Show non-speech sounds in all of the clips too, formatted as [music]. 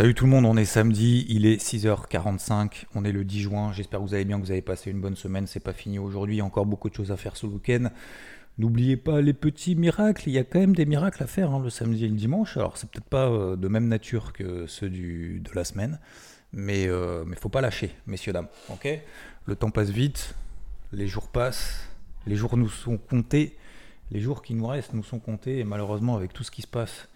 Salut tout le monde, on est samedi, il est 6h45, on est le 10 juin, j'espère que vous allez bien, que vous avez passé une bonne semaine, c'est pas fini aujourd'hui, il encore beaucoup de choses à faire ce week-end. N'oubliez pas les petits miracles, il y a quand même des miracles à faire hein, le samedi et le dimanche, alors c'est peut-être pas euh, de même nature que ceux de la semaine, mais il euh, mais faut pas lâcher, messieurs, dames, Le temps passe vite, les jours passent, les jours nous sont comptés, les jours qui nous restent nous sont comptés, et malheureusement avec tout ce qui se passe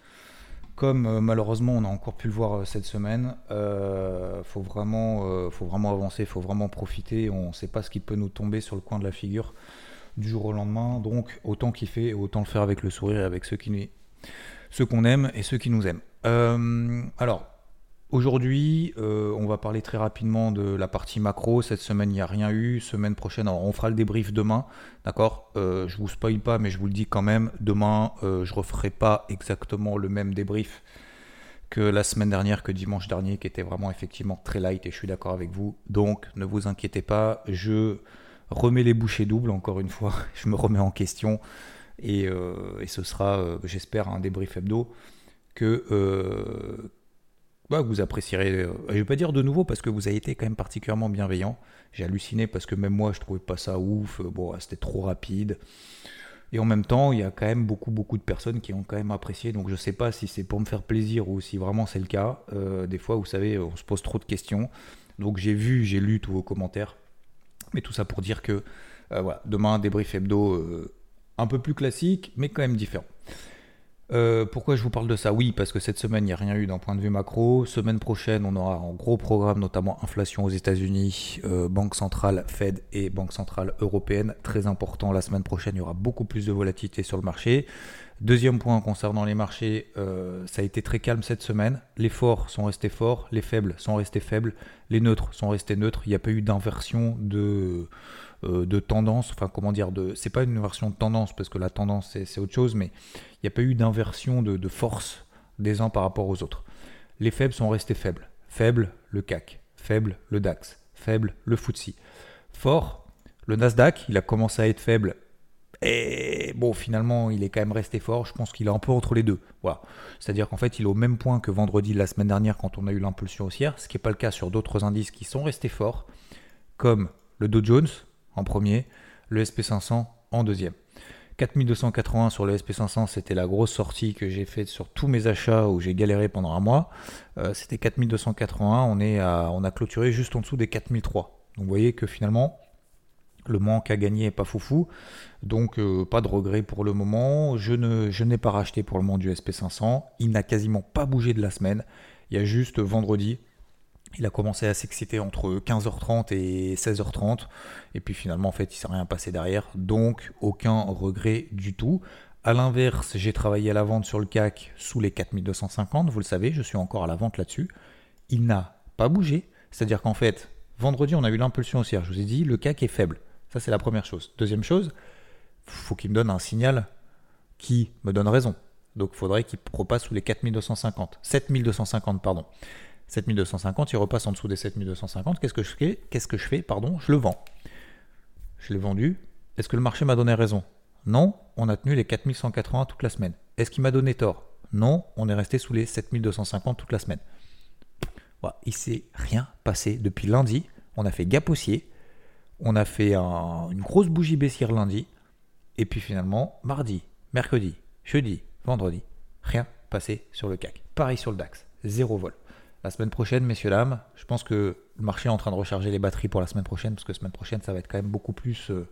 comme euh, malheureusement on a encore pu le voir euh, cette semaine, euh, faut vraiment, euh, faut vraiment avancer, faut vraiment profiter. On ne sait pas ce qui peut nous tomber sur le coin de la figure du jour au lendemain. Donc autant kiffer, autant le faire avec le sourire, et avec ceux qui ceux qu'on aime et ceux qui nous aiment. Alors Aujourd'hui, euh, on va parler très rapidement de la partie macro. Cette semaine, il n'y a rien eu. Semaine prochaine, alors on fera le débrief demain. D'accord? Euh, Je vous spoil pas, mais je vous le dis quand même. Demain, euh, je referai pas exactement le même débrief que la semaine dernière, que dimanche dernier, qui était vraiment effectivement très light. Et je suis d'accord avec vous. Donc, ne vous inquiétez pas. Je remets les bouchées doubles, encore une fois. [laughs] Je me remets en question. Et, euh, et ce sera, j'espère, un débrief hebdo que bah, vous apprécierez. euh, je vais pas dire de nouveau parce que vous avez été quand même particulièrement bienveillant. J'ai halluciné parce que même moi je trouvais pas ça ouf. Euh, Bon, c'était trop rapide. Et en même temps, il y a quand même beaucoup beaucoup de personnes qui ont quand même apprécié. Donc je sais pas si c'est pour me faire plaisir ou si vraiment c'est le cas. Euh, des fois, vous savez, on se pose trop de questions. Donc j'ai vu, j'ai lu tous vos commentaires. Mais tout ça pour dire que euh, voilà, demain débrief hebdo euh, un peu plus classique, mais quand même différent. Euh, pourquoi je vous parle de ça? Oui, parce que cette semaine, il n'y a rien eu d'un point de vue macro. Semaine prochaine, on aura un gros programme, notamment inflation aux États-Unis, euh, Banque centrale Fed et Banque centrale européenne. Très important, la semaine prochaine, il y aura beaucoup plus de volatilité sur le marché. Deuxième point concernant les marchés, euh, ça a été très calme cette semaine. Les forts sont restés forts, les faibles sont restés faibles, les neutres sont restés neutres. Il n'y a pas eu d'inversion de, euh, de tendance. Enfin, comment dire de, C'est pas une inversion de tendance parce que la tendance c'est autre chose, mais il n'y a pas eu d'inversion de, de force des uns par rapport aux autres. Les faibles sont restés faibles. Faible le CAC, faible le DAX, faible le FTSE. Fort, le Nasdaq, il a commencé à être faible et bon, finalement, il est quand même resté fort. Je pense qu'il est un peu entre les deux. Voilà. C'est-à-dire qu'en fait, il est au même point que vendredi de la semaine dernière quand on a eu l'impulsion haussière, ce qui n'est pas le cas sur d'autres indices qui sont restés forts, comme le Dow Jones en premier, le SP500 en deuxième. 4280 sur le SP500, c'était la grosse sortie que j'ai faite sur tous mes achats où j'ai galéré pendant un mois. Euh, c'était 4281, on, est à, on a clôturé juste en dessous des 4003. Donc vous voyez que finalement, le manque à gagner est pas foufou. Donc euh, pas de regret pour le moment. Je, ne, je n'ai pas racheté pour le moment du SP500. Il n'a quasiment pas bougé de la semaine. Il y a juste vendredi. Il a commencé à s'exciter entre 15h30 et 16h30. Et puis finalement, en fait, il ne s'est rien passé derrière. Donc aucun regret du tout. A l'inverse, j'ai travaillé à la vente sur le CAC sous les 4250. Vous le savez, je suis encore à la vente là-dessus. Il n'a pas bougé. C'est-à-dire qu'en fait, vendredi, on a eu l'impulsion haussière. Je vous ai dit, le CAC est faible. Ça, c'est la première chose. Deuxième chose, faut qu'il me donne un signal qui me donne raison. Donc, il faudrait qu'il repasse sous les 4250. 7250, pardon. 7250, il repasse en dessous des 7250. Qu'est-ce que je fais je Pardon, je le vends. Je l'ai vendu. Est-ce que le marché m'a donné raison? Non, on a tenu les 4180 toute la semaine. Est-ce qu'il m'a donné tort? Non, on est resté sous les 7250 toute la semaine. Voilà, il s'est rien passé depuis lundi. On a fait gap haussier. On a fait un- une grosse bougie baissière lundi. Et puis finalement, mardi, mercredi, jeudi, vendredi, rien passé sur le CAC. Pareil sur le DAX, zéro vol. La semaine prochaine, messieurs, dames, je pense que le marché est en train de recharger les batteries pour la semaine prochaine, parce que la semaine prochaine, ça va être quand même beaucoup plus... euh,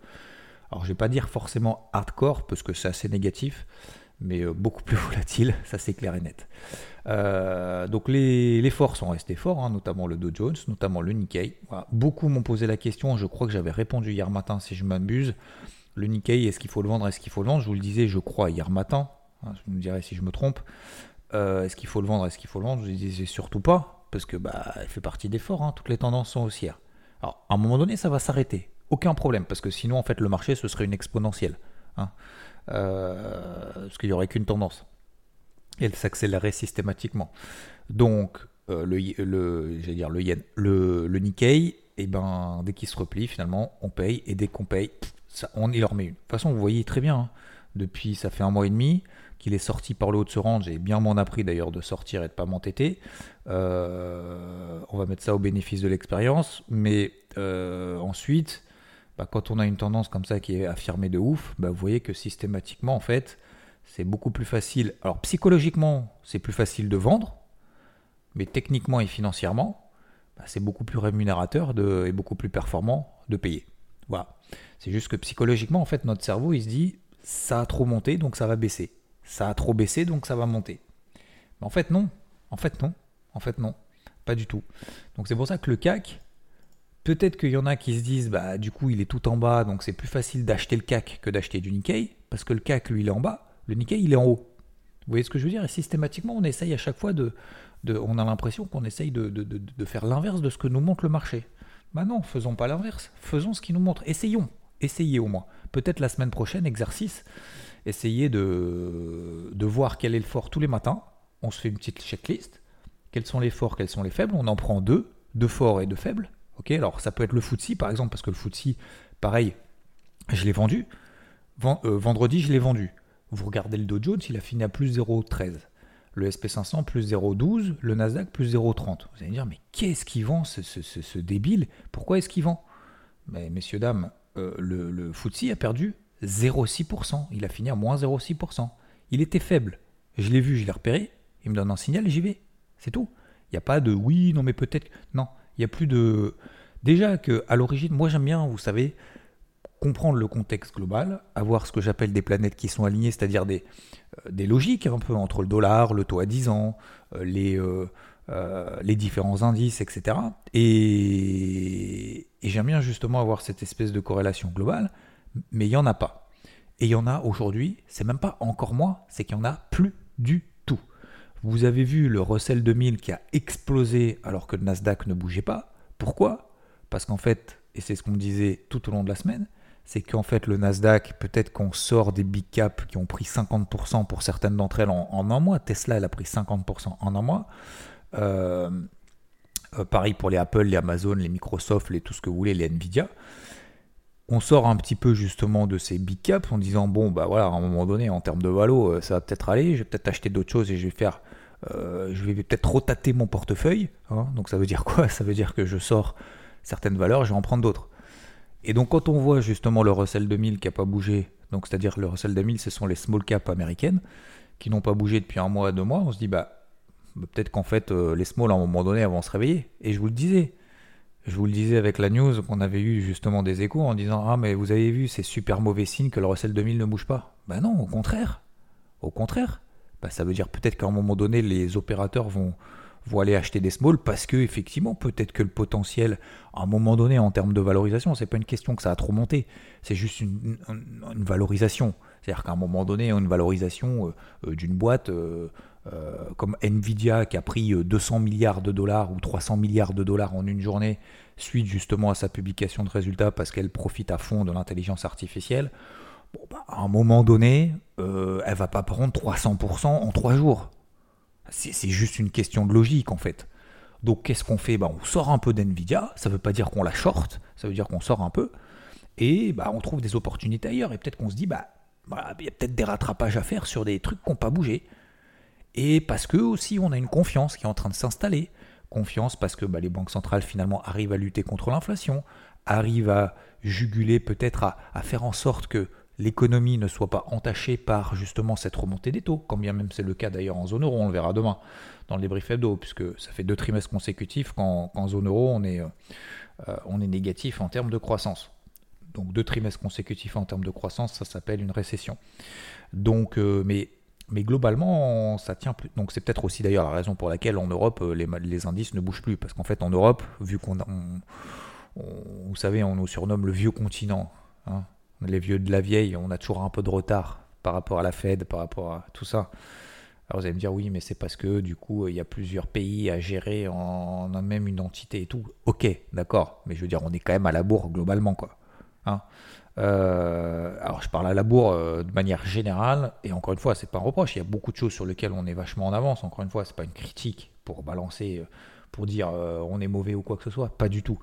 alors je vais pas dire forcément hardcore, parce que c'est assez négatif, mais euh, beaucoup plus [laughs] volatile, ça c'est clair et net. Euh, donc les, les forts sont restés forts, hein, notamment le Dow Jones, notamment le Nikkei. Beaucoup m'ont posé la question, je crois que j'avais répondu hier matin si je m'abuse. Le Nikkei, est-ce qu'il faut le vendre, est-ce qu'il faut le vendre? Je vous le disais, je crois, hier matin. Hein, je me dirais si je me trompe. Euh, est-ce qu'il faut le vendre, est-ce qu'il faut le vendre? Je disais surtout pas, parce que bah, elle fait partie des forts, hein, toutes les tendances sont haussières. Alors, à un moment donné, ça va s'arrêter. Aucun problème, parce que sinon, en fait, le marché, ce serait une exponentielle. hein. Euh, parce qu'il n'y aurait qu'une tendance. Et elle s'accélérerait systématiquement. Donc, euh, le, le, dire le yen, le, Nikkei, et ben, dès qu'il se replie, finalement, on paye. Et dès qu'on paye, ça, on y leur met une. De toute façon, vous voyez très bien, hein, depuis, ça fait un mois et demi qu'il est sorti par le haut de ce range, j'ai bien m'en appris d'ailleurs de sortir et de pas m'entêter. Euh, on va mettre ça au bénéfice de l'expérience, mais euh, ensuite, bah, quand on a une tendance comme ça qui est affirmée de ouf, bah, vous voyez que systématiquement, en fait, c'est beaucoup plus facile. Alors psychologiquement, c'est plus facile de vendre, mais techniquement et financièrement, bah, c'est beaucoup plus rémunérateur et beaucoup plus performant de payer. Voilà. C'est juste que psychologiquement, en fait, notre cerveau, il se dit, ça a trop monté, donc ça va baisser ça a trop baissé, donc ça va monter. Mais en fait, non. En fait, non. En fait, non. Pas du tout. Donc c'est pour ça que le CAC, peut-être qu'il y en a qui se disent, bah du coup, il est tout en bas, donc c'est plus facile d'acheter le CAC que d'acheter du Nikkei, parce que le CAC, lui, il est en bas, le Nikkei, il est en haut. Vous voyez ce que je veux dire? Et systématiquement, on essaye à chaque fois de... de on a l'impression qu'on essaye de, de, de, faire l'inverse de ce que nous montre le marché. Bah non, faisons pas l'inverse. Faisons ce qu'il nous montre. Essayons. Essayez au moins. Peut-être la semaine prochaine, exercice essayer de, voir quel est le fort tous les matins. On se fait une petite checklist. Quels sont les forts, quels sont les faibles On en prend deux, deux forts et deux faibles. Ok, alors ça peut être le FTSE par exemple, parce que le FTSE, pareil, je l'ai vendu. Euh, vendredi, je l'ai vendu. Vous regardez le Dow Jones, il a fini à plus 0,13. Le SP500 plus 0,12, le Nasdaq plus 0,30. Vous allez me dire, mais qu'est-ce qu'il vend ce, débile? Pourquoi est-ce qu'il vend? Mais messieurs, dames, euh, le, le a perdu 0,6%. Il a fini à moins 0,6%. Il était faible. Je l'ai vu, je l'ai repéré. Il me donne un signal j'y vais. C'est tout. Il n'y a pas de oui, non, mais peut-être. Non, il n'y a plus de. Déjà que à l'origine, moi j'aime bien, vous savez, comprendre le contexte global, avoir ce que j'appelle des planètes qui sont alignées, c'est-à-dire des, euh, des logiques un peu entre le dollar, le taux à 10 ans, euh, les, euh, les différents indices, etc. Et, et j'aime bien justement avoir cette espèce de corrélation globale mais il n'y en a pas. Et il y en a aujourd'hui, c'est même pas encore moins, c'est qu'il n'y en a plus du tout. Vous avez vu le Russell 2000 qui a explosé alors que le Nasdaq ne bougeait pas. Pourquoi? Parce qu'en fait, et c'est ce qu'on disait tout au long de la semaine, c'est qu'en fait le Nasdaq, peut-être qu'on sort des big caps qui ont pris 50% pour certaines d'entre elles en, un mois. Tesla, elle a pris 50% en un mois. Euh, euh, pareil pour les Apple, les Amazon, les Microsoft, les tout ce que vous voulez, les Nvidia on sort un petit peu justement de ces big caps en disant bon bah voilà à un moment donné en termes de valo euh, ça va peut-être aller, je vais peut-être acheter d'autres choses et je vais faire euh, je vais peut-être rotater mon portefeuille. Hein. donc ça veut dire quoi? Ça veut dire que je sors certaines valeurs, je vais en prendre d'autres. Et donc quand on voit justement le Russell 2000 qui n'a pas bougé, donc c'est-à-dire le Russell 2000 ce sont les small caps américaines qui n'ont pas bougé depuis un mois, deux mois, on se dit bah, bah peut-être qu'en fait euh, les small à un moment donné vont se réveiller. Et je vous le disais, je vous le disais avec la news qu'on avait eu justement des échos en disant Ah, mais vous avez vu, c'est super mauvais signe que le Russell 2000 ne bouge pas. Ben non, au contraire. Au contraire. Ben, ça veut dire peut-être qu'à un moment donné, les opérateurs vont, vont aller acheter des small parce que, effectivement, peut-être que le potentiel, à un moment donné, en termes de valorisation, c'est pas une question que ça a trop monté. C'est juste une, valorisation. C'est-à-dire qu'à un moment donné, une valorisation euh, euh, d'une boîte. Euh, comme Nvidia qui a pris 200 euh, milliards de dollars ou 300 milliards de dollars en une journée suite justement à sa publication de résultats parce qu'elle profite à fond de l'intelligence artificielle, bah, à un moment donné, euh, elle va pas prendre 300% en trois jours. C'est juste une question de logique en fait. Donc qu'est-ce qu'on fait? Bah, On sort un peu d'NVIDIA, ça ne veut pas dire qu'on la short, ça veut dire qu'on sort un peu, et bah, on trouve des opportunités ailleurs, et peut-être qu'on se dit, bah, il y a peut-être des rattrapages à faire sur des trucs qui n'ont pas bougé et parce que aussi on a une confiance qui est en train de s'installer. Confiance parce que bah, les banques centrales finalement arrivent à lutter contre l'inflation, arrivent à juguler peut-être à, faire en sorte que l'économie ne soit pas entachée par justement cette remontée des taux, quand bien même c'est le cas d'ailleurs en zone euro, on le verra demain dans le débrief hebdo, puisque ça fait deux trimestres consécutifs qu'en zone euro on est, euh, on est négatif en termes de croissance. Donc deux trimestres consécutifs en termes de croissance, ça s'appelle une récession. Donc, euh, mais mais globalement, ça tient plus. Donc c'est peut-être aussi d'ailleurs la raison pour laquelle en Europe, euh, les, indices ne bougent plus. Parce qu'en fait, en Europe, vu qu'on... vous savez, on nous surnomme le vieux continent. Hein. les vieux de la vieille, on a toujours un peu de retard par rapport à la Fed, par rapport à tout ça. Alors vous allez me dire oui, mais c'est parce que du coup, il y a plusieurs pays à gérer en, même une entité et tout. Ok, d'accord. Mais je veux dire, on est quand même à la bourre globalement, quoi. Hein euh, alors je parle à la bourre euh, de manière générale, et encore une fois, c'est pas un reproche, il y a beaucoup de choses sur lesquelles on est vachement en avance, encore une fois, c'est pas une critique pour balancer, euh, pour dire on est mauvais ou quoi que ce soit, pas du tout.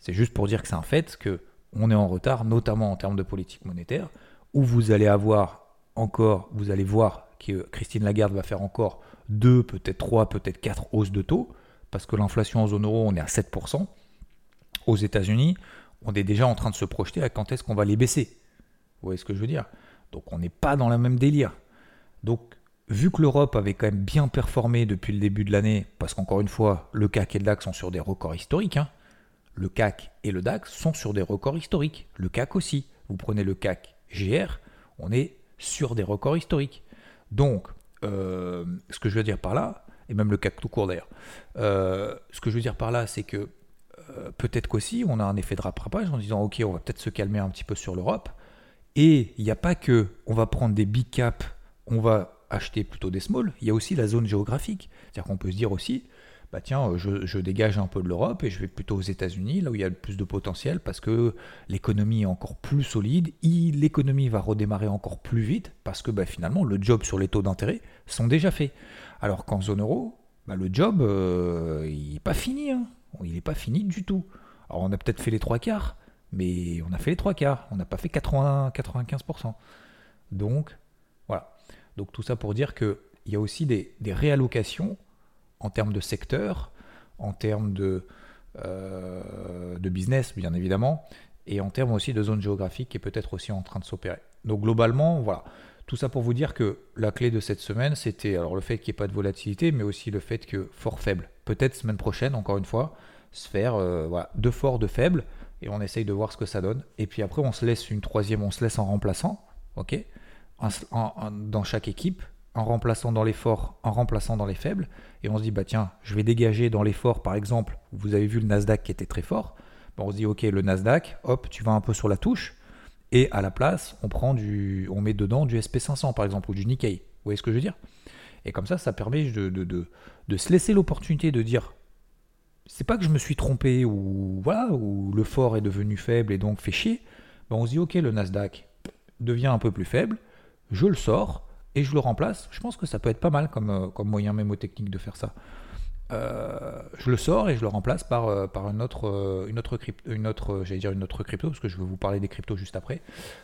C'est juste pour dire que c'est un fait que on est en retard, notamment en termes de politique monétaire, où vous allez avoir encore, vous allez voir que Christine Lagarde va faire encore deux, peut-être trois, peut-être quatre hausses de taux, parce que l'inflation en zone euro, on est à 7%. Aux États-Unis, on est déjà en train de se projeter à quand est-ce qu'on va les baisser. Vous voyez ce que je veux dire? Donc on n'est pas dans la même délire. Donc vu que l'Europe avait quand même bien performé depuis le début de l'année, parce qu'encore une fois, le CAC et le DAX sont sur des records historiques, hein, le CAC et le DAX sont sur des records historiques. Le CAC aussi. Vous prenez le CAC GR, on est sur des records historiques. Donc, euh, ce que je veux dire par là, et même le CAC tout court d'ailleurs, euh, ce que je veux dire par là, c'est que euh, peut-être qu'aussi on a un effet de rattrapage en disant ok, on va peut-être se calmer un petit peu sur l'Europe. Et il n'y a pas que on va prendre des big caps, on va acheter plutôt des small, il y a aussi la zone géographique. C'est-à-dire qu'on peut se dire aussi, bah tiens, je, dégage un peu de l'Europe et je vais plutôt aux États-Unis, là où il y a le plus de potentiel, parce que l'économie est encore plus solide, l'économie va redémarrer encore plus vite, parce que bah, finalement, le job sur les taux d'intérêt sont déjà faits. Alors qu'en zone euro, bah, le job, euh, il n'est pas fini. Hein. Il n'est pas fini du tout. Alors on a peut-être fait les trois quarts, mais on a fait les trois quarts, on n'a pas fait 80, 95%. Donc, voilà. Donc tout ça pour dire qu'il y a aussi des réallocations en termes de secteur, en termes de, euh, de business, bien évidemment, et en termes aussi de zone géographique qui est peut-être aussi en train de s'opérer. Donc globalement, voilà. Tout ça pour vous dire que la clé de cette semaine, c'était le fait qu'il n'y ait pas de volatilité, mais aussi le fait que fort faible. Peut-être semaine prochaine, encore une fois, se faire euh, voilà, de fort, de faible, et on essaye de voir ce que ça donne. Et puis après, on se laisse une troisième, on se laisse en remplaçant, ok, dans chaque équipe, en remplaçant dans les forts, en remplaçant dans les faibles, et on se dit, bah tiens, je vais dégager dans les forts, par exemple, vous avez vu le Nasdaq qui était très fort, on se dit, ok, le Nasdaq, hop, tu vas un peu sur la touche, et à la place, on prend du, on met dedans du SP500, par exemple, ou du Nikkei. Vous voyez ce que je veux dire? Et comme ça, ça permet de, de, de, se laisser l'opportunité de dire, c'est pas que je me suis trompé, ou voilà, ou le fort est devenu faible et donc fait chier, ben on se dit, ok, le Nasdaq devient un peu plus faible, je le sors, et je le remplace, je pense que ça peut être pas mal comme, euh, comme moyen mémotechnique de faire ça. Euh, je le sors et je le remplace par, euh, par une autre, une autre, crypto, une autre j'allais dire une autre crypto, parce que je vais vous parler des cryptos juste après,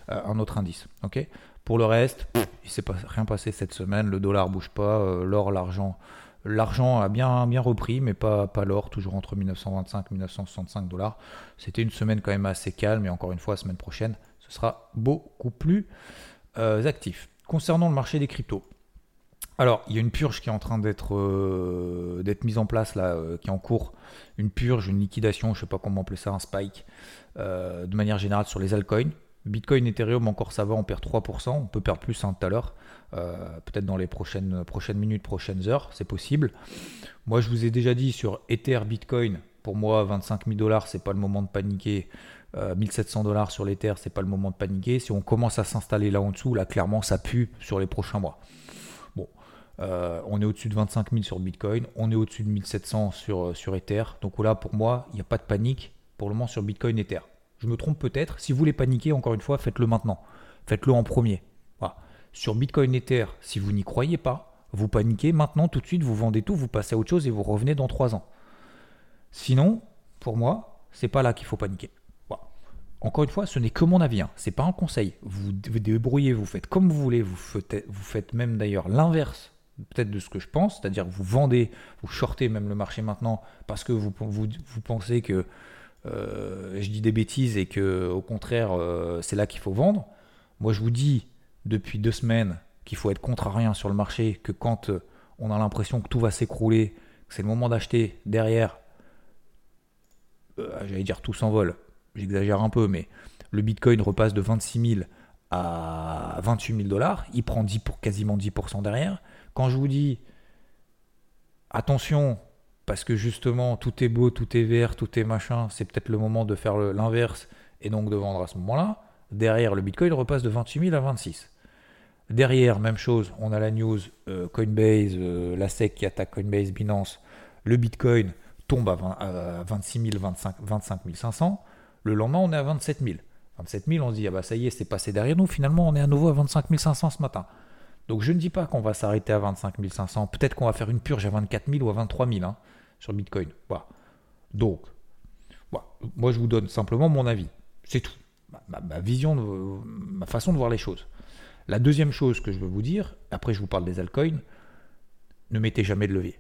un autre indice. ok? Pour le reste, il il s'est pas, rien passé cette semaine, le dollar bouge pas, l'or, l'argent. L'argent a bien, bien repris, mais pas, pas l'or, toujours entre 1925 et 1965 dollars. C'était une semaine quand même assez calme, et encore une fois, la semaine prochaine, ce sera beaucoup plus actif. Concernant le marché des cryptos, alors il y a une purge qui est en train d'être euh, mise en place là, euh, qui est en cours, une purge, une liquidation, je ne sais pas comment appeler ça, un spike, euh, de manière générale sur les altcoins. Bitcoin, Ethereum, encore ça va, on perd 3%, on peut perdre plus hein, tout à l'heure, peut-être dans les prochaines, minutes, prochaines heures, c'est possible. Moi je vous ai déjà dit sur Ether, Bitcoin, pour moi 25 000 dollars, c'est pas le moment de paniquer. 1700 euh, dollars sur l'Ether, c'est pas le moment de paniquer. Si on commence à s'installer là en dessous, là clairement ça pue sur les prochains mois. Euh, on est au-dessus de 25 000 sur Bitcoin, on est au-dessus de 1700 sur, euh, sur Ether. Donc là, pour moi, il n'y a pas de panique pour le moment sur Bitcoin et Ether. Je me trompe peut-être. Si vous voulez paniquer, encore une fois, faites-le maintenant. Faites-le en premier. Sur Bitcoin Ether, si vous n'y croyez pas, vous paniquez maintenant, tout de suite, vous vendez tout, vous passez à autre chose et vous revenez dans 3 ans. Sinon, pour moi, c'est pas là qu'il faut paniquer. Encore une fois, ce n'est que mon avis, hein. ce n'est pas un conseil. Vous vous débrouillez, vous faites comme vous voulez, vous faites même d'ailleurs l'inverse peut-être de ce que je pense, c'est-à-dire vous vendez, vous shortez même le marché maintenant parce que vous, vous, pensez que euh, je dis des bêtises et que au contraire euh, c'est là qu'il faut vendre. Moi je vous dis depuis deux semaines qu'il faut être contrariant sur le marché, que quand euh, on a l'impression que tout va s'écrouler, que c'est le moment d'acheter derrière, j'allais dire tout s'envole, j'exagère un peu, mais le Bitcoin repasse de 26 000 à 28 000 dollars, il prend 10 pour quasiment 10% derrière. Quand je vous dis attention, parce que justement tout est beau, tout est vert, tout est machin, c'est peut-être le moment de faire l'inverse et donc de vendre à ce moment-là. Derrière, le Bitcoin repasse de 28 000 à 26. Derrière, même chose, on a la news euh, Coinbase, euh, la SEC qui attaque Coinbase, Binance. Le Bitcoin tombe à, 26 000, 25, 25 500. Le lendemain, on est à 27 000. 27 000, on se dit, ah bah ça y est, c'est passé derrière nous. Finalement, on est à nouveau à 25 500 ce matin. Donc je ne dis pas qu'on va s'arrêter à 25 500. Peut-être qu'on va faire une purge à 24 000 ou à 23 000 hein, sur Bitcoin. Voilà. Donc, moi je vous donne simplement mon avis. C'est tout. Ma, vision, ma façon de voir les choses. La deuxième chose que je veux vous dire, après je vous parle des altcoins, ne mettez jamais de levier.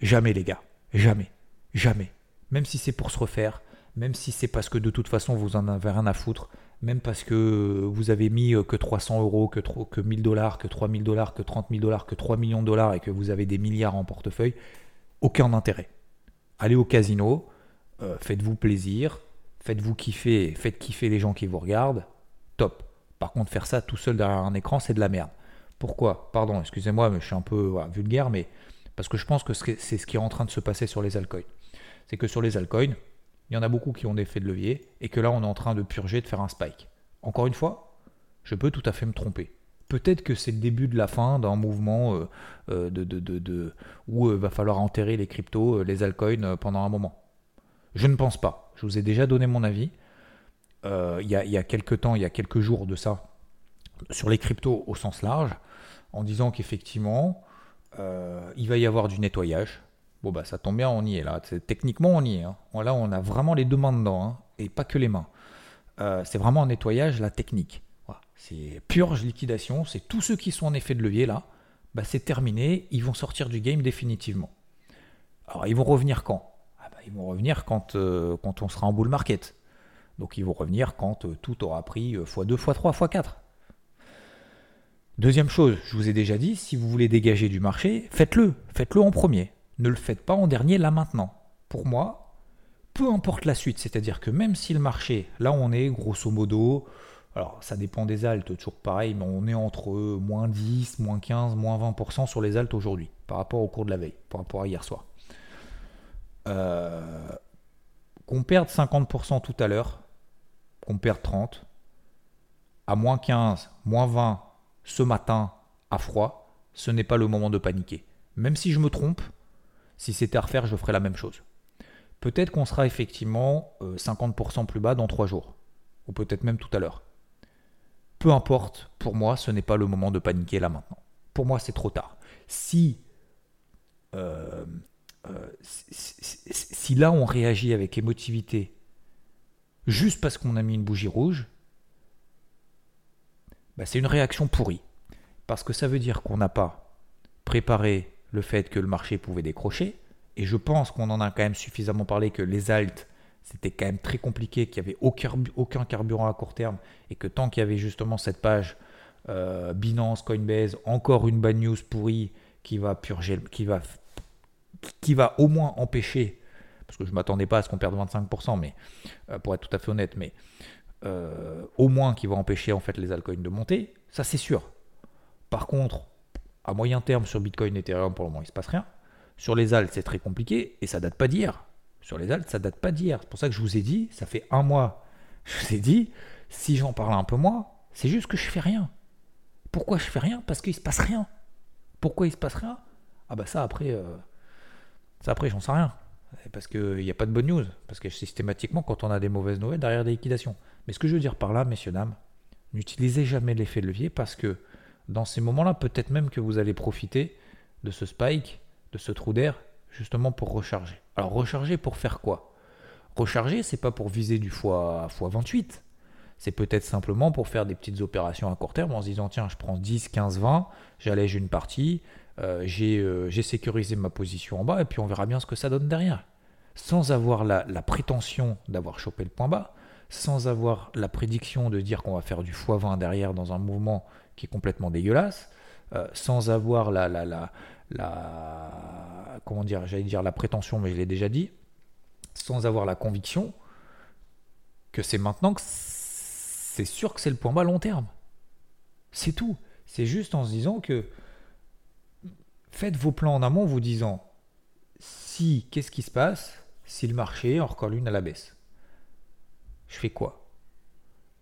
Jamais les gars. Jamais. Jamais. Même si c'est pour se refaire, même si c'est parce que de toute façon vous en avez rien à foutre, même parce que vous avez mis euh, que 300 euros, que, que 1000 dollars, que 3000 dollars, que 30 000 dollars, que 3 millions de dollars et que vous avez des milliards en portefeuille, aucun intérêt. Allez au casino, euh, faites-vous plaisir, faites-vous kiffer, faites kiffer les gens qui vous regardent, top. Par contre, faire ça tout seul derrière un écran, c'est de la merde. Pourquoi? Pardon, excusez-moi, mais je suis un peu vulgaire, mais parce que je pense que c'est ce qui est en train de se passer sur les altcoins. C'est que sur les altcoins, il y en a beaucoup qui ont des effets de levier, et que là, on est en train de purger, de faire un spike. Encore une fois, je peux tout à fait me tromper. Peut-être que c'est le début de la fin d'un mouvement euh, euh, où euh, va falloir enterrer les cryptos, les altcoins pendant un moment. Je ne pense pas. Je vous ai déjà donné mon avis. il y a quelques temps, il y a quelques jours de ça, sur les cryptos au sens large, en disant qu'effectivement, il va y avoir du nettoyage. Bon, bah ça tombe bien, on y est là. Techniquement, on y est. Hein. Là, on a vraiment les deux mains dedans, hein, et pas que les mains. Euh, c'est vraiment un nettoyage, la technique. C'est purge, liquidation, c'est tous ceux qui sont en effet de levier là, bah, c'est terminé, ils vont sortir du game définitivement. Alors, ils vont revenir quand? Ah, bah, Ils vont revenir quand, euh, quand on sera en bull market. Donc, ils vont revenir quand euh, tout aura pris x2, x3, x4. Deuxième chose, je vous ai déjà dit, si vous voulez dégager du marché, faites-le. Faites-le en premier. Ne le faites pas en dernier là maintenant. Pour moi, peu importe la suite, c'est-à-dire que même si le marché, là on est grosso modo, alors ça dépend des altes, toujours pareil, mais on est entre moins 10, moins 15, moins 20% sur les altes aujourd'hui, par rapport au cours de la veille, par rapport à hier soir. Euh, qu'on perde 50% tout à l'heure, qu'on perde 30, à moins 15, moins 20 ce matin à froid, ce n'est pas le moment de paniquer. Même si je me trompe, si c'était à refaire, je ferais la même chose. Peut-être qu'on sera effectivement 50% euh, plus bas dans 3 jours, ou peut-être même tout à l'heure. Peu importe, pour moi, ce n'est pas le moment de paniquer là maintenant. Pour moi, c'est trop tard. Si, euh, euh, si, là on réagit avec émotivité, juste parce qu'on a mis une bougie rouge, bah, c'est une réaction pourrie. Parce que ça veut dire qu'on n'a pas préparé le fait que le marché pouvait décrocher. Et je pense qu'on en a quand même suffisamment parlé que les altes, c'était quand même très compliqué, qu'il n'y avait aucun, carburant à court terme. Et que tant qu'il y avait justement cette page euh, Binance, Coinbase, encore une bad news pourrie qui va purger, qui va, qui va au moins empêcher, parce que je ne m'attendais pas à ce qu'on perde 25%, mais euh, pour être tout à fait honnête, mais euh, au moins qui va empêcher en fait les altcoins de monter, ça c'est sûr. Par contre, à moyen terme sur Bitcoin et Ethereum, pour le moment, il se passe rien. Sur les altes, c'est très compliqué et ça date pas d'hier. Sur les altes, ça date pas d'hier. C'est pour ça que je vous ai dit, ça fait un mois, [laughs] je vous ai dit, si j'en parle un peu moins, c'est juste que je fais rien. Pourquoi je fais rien? Parce qu'il se passe rien. Pourquoi il se passe rien? Ah bah ça après, euh, ça après j'en sais rien. Parce qu'il n'y a pas de bonnes news. Parce que systématiquement, quand on a des mauvaises nouvelles, derrière des liquidations. Mais ce que je veux dire par là, messieurs, dames, n'utilisez jamais l'effet de levier parce que dans ces moments-là, peut-être même que vous allez profiter de ce spike, de ce trou d'air, justement pour recharger. Alors recharger pour faire quoi? Recharger, c'est pas pour viser du x, x28. C'est peut-être simplement pour faire des petites opérations à court terme en se disant tiens, je prends 10, 15, 20, j'allège une partie, euh, euh, j'ai sécurisé ma position en bas et puis on verra bien ce que ça donne derrière. Sans avoir la, la prétention d'avoir chopé le point bas, sans avoir la prédiction de dire qu'on va faire du x20 derrière dans un mouvement qui est complètement dégueulasse, euh, sans avoir la, la, la, la comment dire, la prétention, mais je l'ai déjà dit, sans avoir la conviction que c'est maintenant que c'est sûr que c'est le point bas long terme. C'est tout. C'est juste en se disant que faites vos plans en amont, vous disant si qu'est-ce qui se passe? Si le marché en recolle une à la baisse. Je fais quoi?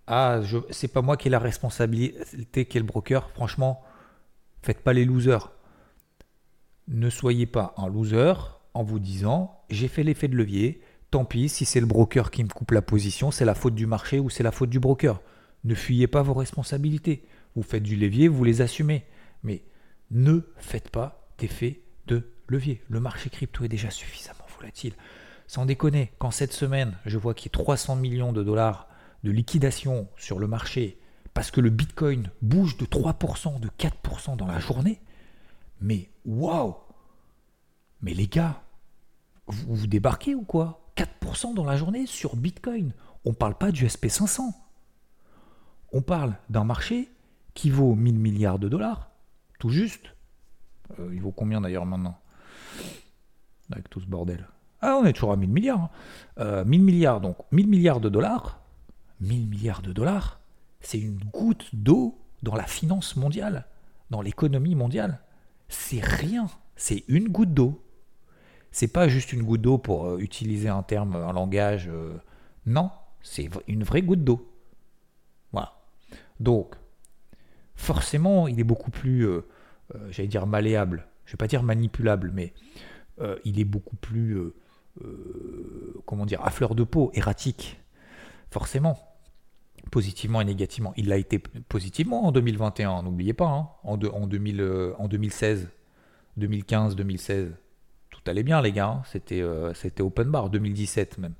Ah, c'est pas moi qui ai la responsabilité, qui est le broker. Franchement, faites pas les losers. Ne soyez pas un loser en vous disant j'ai fait l'effet de levier. Tant pis, si c'est le broker qui me coupe la position, c'est la faute du marché ou c'est la faute du broker. Ne fuyez pas vos responsabilités. Vous faites du levier, vous les assumez. Mais ne faites pas d'effet de levier. Le marché crypto est déjà suffisamment volatile. Sans déconner, quand cette semaine, je vois qu'il y a 300 millions de dollars de liquidation sur le marché parce que le Bitcoin bouge de 3%, de 4% dans la journée, mais waouh Mais les gars, vous, débarquez ou quoi? 4% dans la journée sur Bitcoin. On ne parle pas du SP500. On parle d'un marché qui vaut 1000 milliards de dollars, tout juste. Euh, il vaut combien d'ailleurs maintenant? Avec tout ce bordel. Ah, on est toujours à 1000 milliards. 1000 hein. euh, milliards, donc 1000 milliards de dollars. 1000 milliards de dollars, c'est une goutte d'eau dans la finance mondiale, dans l'économie mondiale. C'est rien, c'est une goutte d'eau. C'est pas juste une goutte d'eau pour euh, utiliser un terme, un langage. non, c'est une vraie goutte d'eau. Voilà. Donc, forcément, il est beaucoup plus, euh, euh, j'allais dire malléable, je vais pas dire manipulable, mais euh, il est beaucoup plus, comment dire, à fleur de peau, erratique. Forcément, positivement et négativement. Il l'a été positivement en 2021, n'oubliez pas, hein. en, en, 2016, 2015, 2016, tout allait bien les gars, hein. c'était c'était open bar, 2017 même.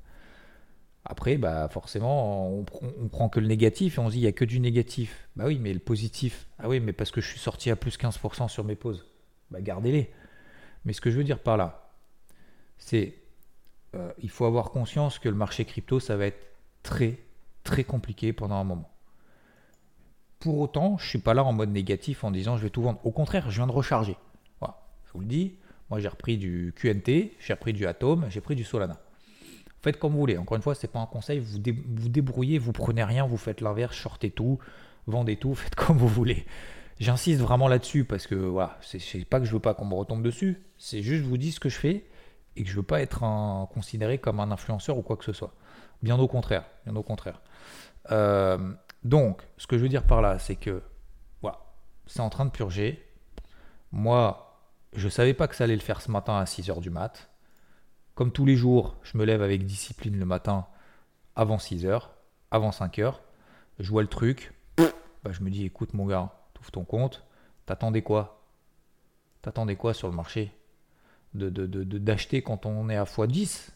Après, bah forcément, on, prend que le négatif et on se dit il n'y a que du négatif. Bah oui, mais le positif, ah oui, mais parce que je suis sorti à plus 15% sur mes pauses, bah gardez-les. Mais ce que je veux dire par là, c'est euh, il faut avoir conscience que le marché crypto, ça va être très, très compliqué pendant un moment. Pour autant, je ne suis pas là en mode négatif en disant je vais tout vendre. Au contraire, je viens de recharger. Voilà, je vous le dis. Moi, j'ai repris du QNT, j'ai repris du Atom, j'ai pris du Solana. Faites comme vous voulez. Encore une fois, c'est pas un conseil. Vous vous débrouillez, vous prenez rien, vous faites l'inverse, shortez tout, vendez tout, [laughs] faites comme vous voulez. J'insiste vraiment là-dessus parce que voilà, c'est pas que je veux pas qu'on me retombe dessus. C'est juste je vous dis ce que je fais et que je veux pas être considéré comme un influenceur ou quoi que ce soit. Bien au contraire. Bien au contraire. Euh, donc, ce que je veux dire par là, c'est que voilà, c'est en train de purger. Moi, je savais pas que ça allait le faire ce matin à 6h du mat. Comme tous les jours, je me lève avec discipline le matin avant 6 heures, avant 5 heures. Je vois le truc. Bah, je me dis, écoute mon gars, ouvres ton compte. T'attendais quoi? T'attendais quoi sur le marché? D'acheter de, de, quand on est à x10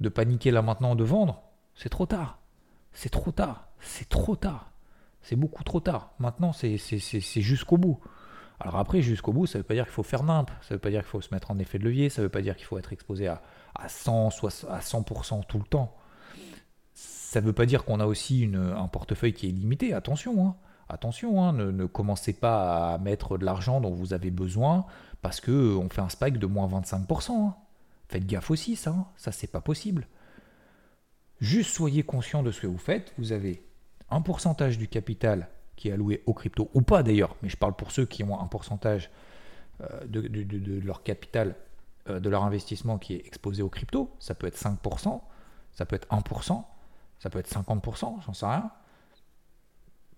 De paniquer là maintenant, de vendre C'est trop tard. C'est trop tard. C'est trop tard. C'est beaucoup trop tard. Maintenant, c'est jusqu'au bout. Alors après, jusqu'au bout, ça ne veut pas dire qu'il faut faire nimp, ça ne veut pas dire qu'il faut se mettre en effet de levier, ça ne veut pas dire qu'il faut être exposé à, à 100, à 100% tout le temps. Ça ne veut pas dire qu'on a aussi un portefeuille qui est limité, attention. Hein. Attention, hein, ne, commencez pas à mettre de l'argent dont vous avez besoin parce qu'on fait un spike de moins 25%. Hein. Faites gaffe aussi, ça, ça c'est pas possible. Juste soyez conscient de ce que vous faites. Vous avez un pourcentage du capital qui est alloué aux crypto, ou pas d'ailleurs, mais je parle pour ceux qui ont un pourcentage euh, de, leur capital, euh, de leur investissement qui est exposé aux crypto. Ça peut être 5%, ça peut être 1%, ça peut être 50%, j'en sais rien.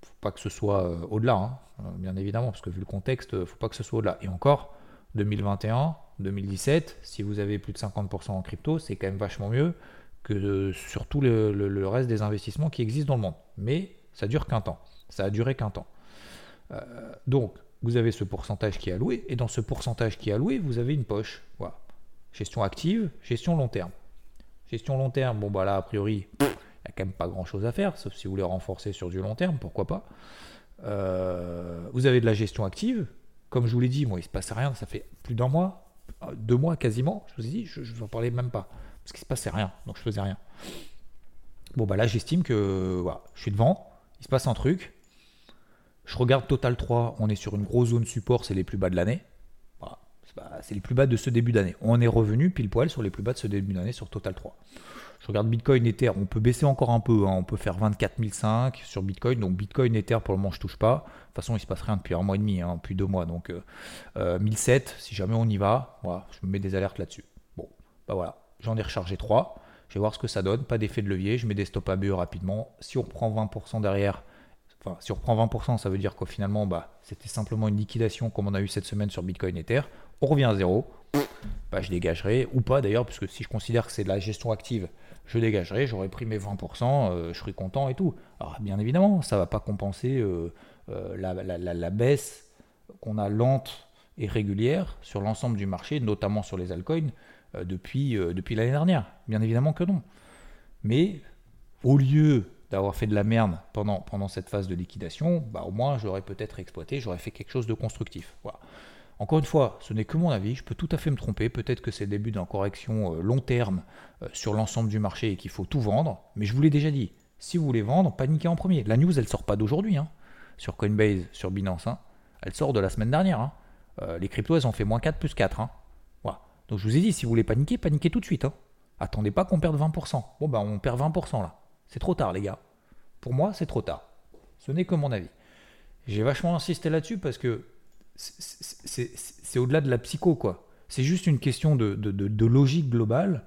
Faut pas que ce soit euh, au-delà, hein, bien évidemment, parce que vu le contexte, faut pas que ce soit au-delà. Et encore, 2021, 2017, si vous avez plus de 50% en crypto, c'est quand même vachement mieux que sur tout le, le, reste des investissements qui existent dans le monde. Mais ça dure qu'un temps. Ça a duré qu'un temps. Euh, donc, vous avez ce pourcentage qui est alloué, et dans ce pourcentage qui est alloué, vous avez une poche. Voilà. Gestion active, gestion long terme. Gestion long terme, bon bah là, a priori, il n'y a quand même pas grand chose à faire, sauf si vous voulez renforcer sur du long terme, pourquoi pas. Euh, vous avez de la gestion active. Comme je vous l'ai dit, moi, il ne se passe rien, ça fait plus d'un mois, deux mois quasiment, je vous ai dit, je ne vous en parlais même pas, parce qu'il ne se passait rien, donc je faisais rien. Bon bah là, j'estime que voilà, je suis devant, il se passe un truc, je regarde Total 3, on est sur une grosse zone support, c'est les plus bas de l'année. C'est les plus bas de ce début d'année. On est revenu pile poil sur les plus bas de ce début d'année sur Total 3. Je regarde Bitcoin Ether, on peut baisser encore un peu, hein. on peut faire 24 500 sur Bitcoin, donc Bitcoin Ether pour le moment je touche pas. De toute façon il se passe rien depuis un mois et demi, hein, depuis deux mois, donc 1007, euh, euh, si jamais on y va, je me mets des alertes là-dessus. Bon, bah voilà, j'en ai rechargé 3, je vais voir ce que ça donne, pas d'effet de levier, je mets des stops ABE rapidement. Si on reprend 20% derrière, Enfin, si on reprend 20%, ça veut dire que finalement, bah, c'était simplement une liquidation comme on a eu cette semaine sur Bitcoin Ether. On revient à zéro. Bah, je dégagerai, ou pas d'ailleurs, puisque si je considère que c'est de la gestion active, je dégagerai, j'aurais pris mes 20%, euh, je serai content et tout. Alors bien évidemment, ça ne va pas compenser euh, euh, la, baisse qu'on a lente et régulière sur l'ensemble du marché, notamment sur les altcoins, depuis l'année dernière. Bien évidemment que non. Mais au lieu d'avoir fait de la merde pendant, cette phase de liquidation, bah, au moins j'aurais peut-être exploité, j'aurais fait quelque chose de constructif. Voilà. Encore une fois, ce n'est que mon avis, je peux tout à fait me tromper, peut-être que c'est le début d'une correction euh, long terme euh, sur l'ensemble du marché et qu'il faut tout vendre, mais je vous l'ai déjà dit, si vous voulez vendre, paniquez en premier. La news, elle sort pas d'aujourd'hui, hein, sur Coinbase, sur Binance, hein. elle sort de la semaine dernière. Hein. Euh, les cryptos, elles ont fait moins 4 plus 4. Voilà. Donc je vous ai dit, si vous voulez paniquer, paniquez tout de suite. Attendez pas qu'on perde 20%. Bon, bah on perd 20% là. C'est trop tard, les gars. Pour moi, c'est trop tard. Ce n'est que mon avis. J'ai vachement insisté là-dessus parce que c'est au-delà de la psycho, quoi. C'est juste une question de, logique globale,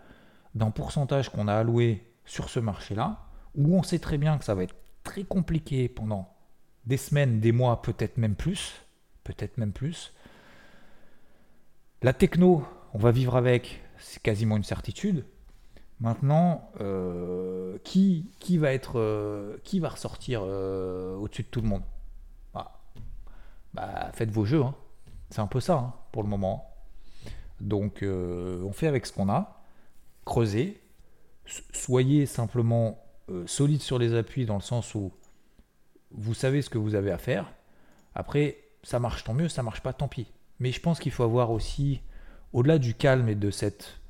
d'un pourcentage qu'on a alloué sur ce marché-là, où on sait très bien que ça va être très compliqué pendant des semaines, des mois, peut-être même plus. Peut-être même plus. La techno, on va vivre avec, c'est quasiment une certitude. Maintenant, euh, qui, va être, euh, ressortir euh, au-dessus de tout le monde? Bah, bah, Faites vos jeux. Hein. C'est un peu ça hein, pour le moment. Donc, on fait avec ce qu'on a. Creusez. Soyez simplement solide sur les appuis dans le sens où vous savez ce que vous avez à faire. Après, ça marche tant mieux, ça marche pas tant pis. Mais je pense qu'il faut avoir aussi, au-delà du calme et de cette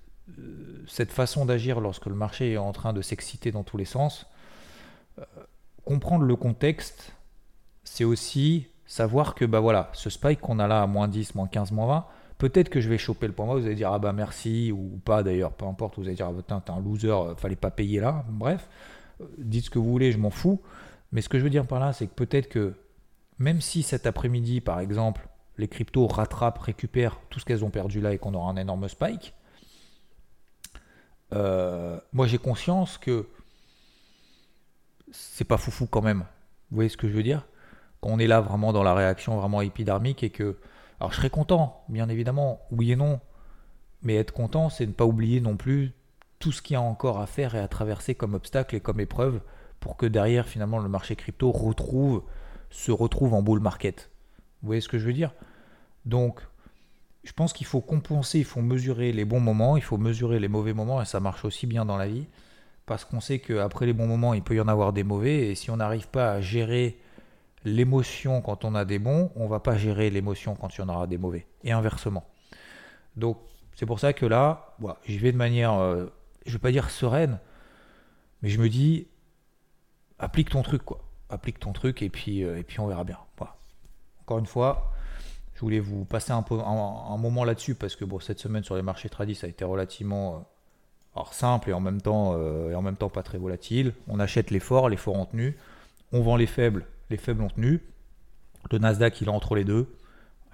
cette façon d'agir lorsque le marché est en train de s'exciter dans tous les sens, euh, comprendre le contexte, c'est aussi savoir que bah voilà, ce spike qu'on a là à moins 10, moins 15, moins 20, peut-être que je vais choper le point bas, vous allez dire ah bah merci ou pas d'ailleurs, peu importe, vous allez dire ah t'es un loser, euh, fallait pas payer là, bref, dites ce que vous voulez, je m'en fous. Mais ce que je veux dire par là, c'est que peut-être que même si cet après-midi, par exemple, les cryptos rattrapent, récupèrent tout ce qu'elles ont perdu là et qu'on aura un énorme spike, euh, moi j'ai conscience que c'est pas foufou quand même. Vous voyez ce que je veux dire? Quand on est là vraiment dans la réaction vraiment épidermique et que. Alors je serais content, bien évidemment, oui et non. Mais être content, c'est ne pas oublier non plus tout ce qu'il y a encore à faire et à traverser comme obstacle et comme épreuve pour que derrière finalement le marché crypto retrouve, se retrouve en bull market. Vous voyez ce que je veux dire? Donc je pense qu'il faut compenser, il faut mesurer les bons moments, il faut mesurer les mauvais moments, et ça marche aussi bien dans la vie, parce qu'on sait qu'après les bons moments, il peut y en avoir des mauvais, et si on n'arrive pas à gérer l'émotion quand on a des bons, on va pas gérer l'émotion quand il y en aura des mauvais, et inversement. Donc c'est pour ça que là, j'y vais de manière, euh, je vais pas dire sereine, mais je me dis, applique ton truc, quoi. Applique ton truc, et puis, euh, et puis on verra bien. Encore une fois, je voulais vous passer un, moment là-dessus parce que bon, cette semaine sur les marchés tradis, ça a été relativement euh, simple et en, même temps, euh, et en même temps pas très volatile. On achète les forts, les forts ont tenu. On vend les faibles, les faibles ont tenu. Le Nasdaq, il est entre les deux.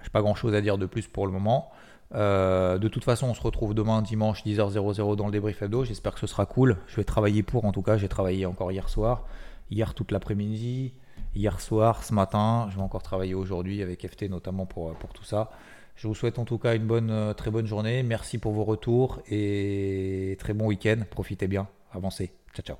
Je n'ai pas grand-chose à dire de plus pour le moment. Euh, de toute façon, on se retrouve demain, dimanche, 10h00 dans le débrief hebdo. J'espère que ce sera cool. Je vais travailler pour, en tout cas, j'ai travaillé encore hier soir, hier toute l'après-midi hier soir, ce matin. Je vais encore travailler aujourd'hui avec FT notamment pour, pour tout ça. Je vous souhaite en tout cas une bonne, euh, très bonne journée. Merci pour vos retours et très bon week-end. Profitez bien. Avancez. Ciao, ciao.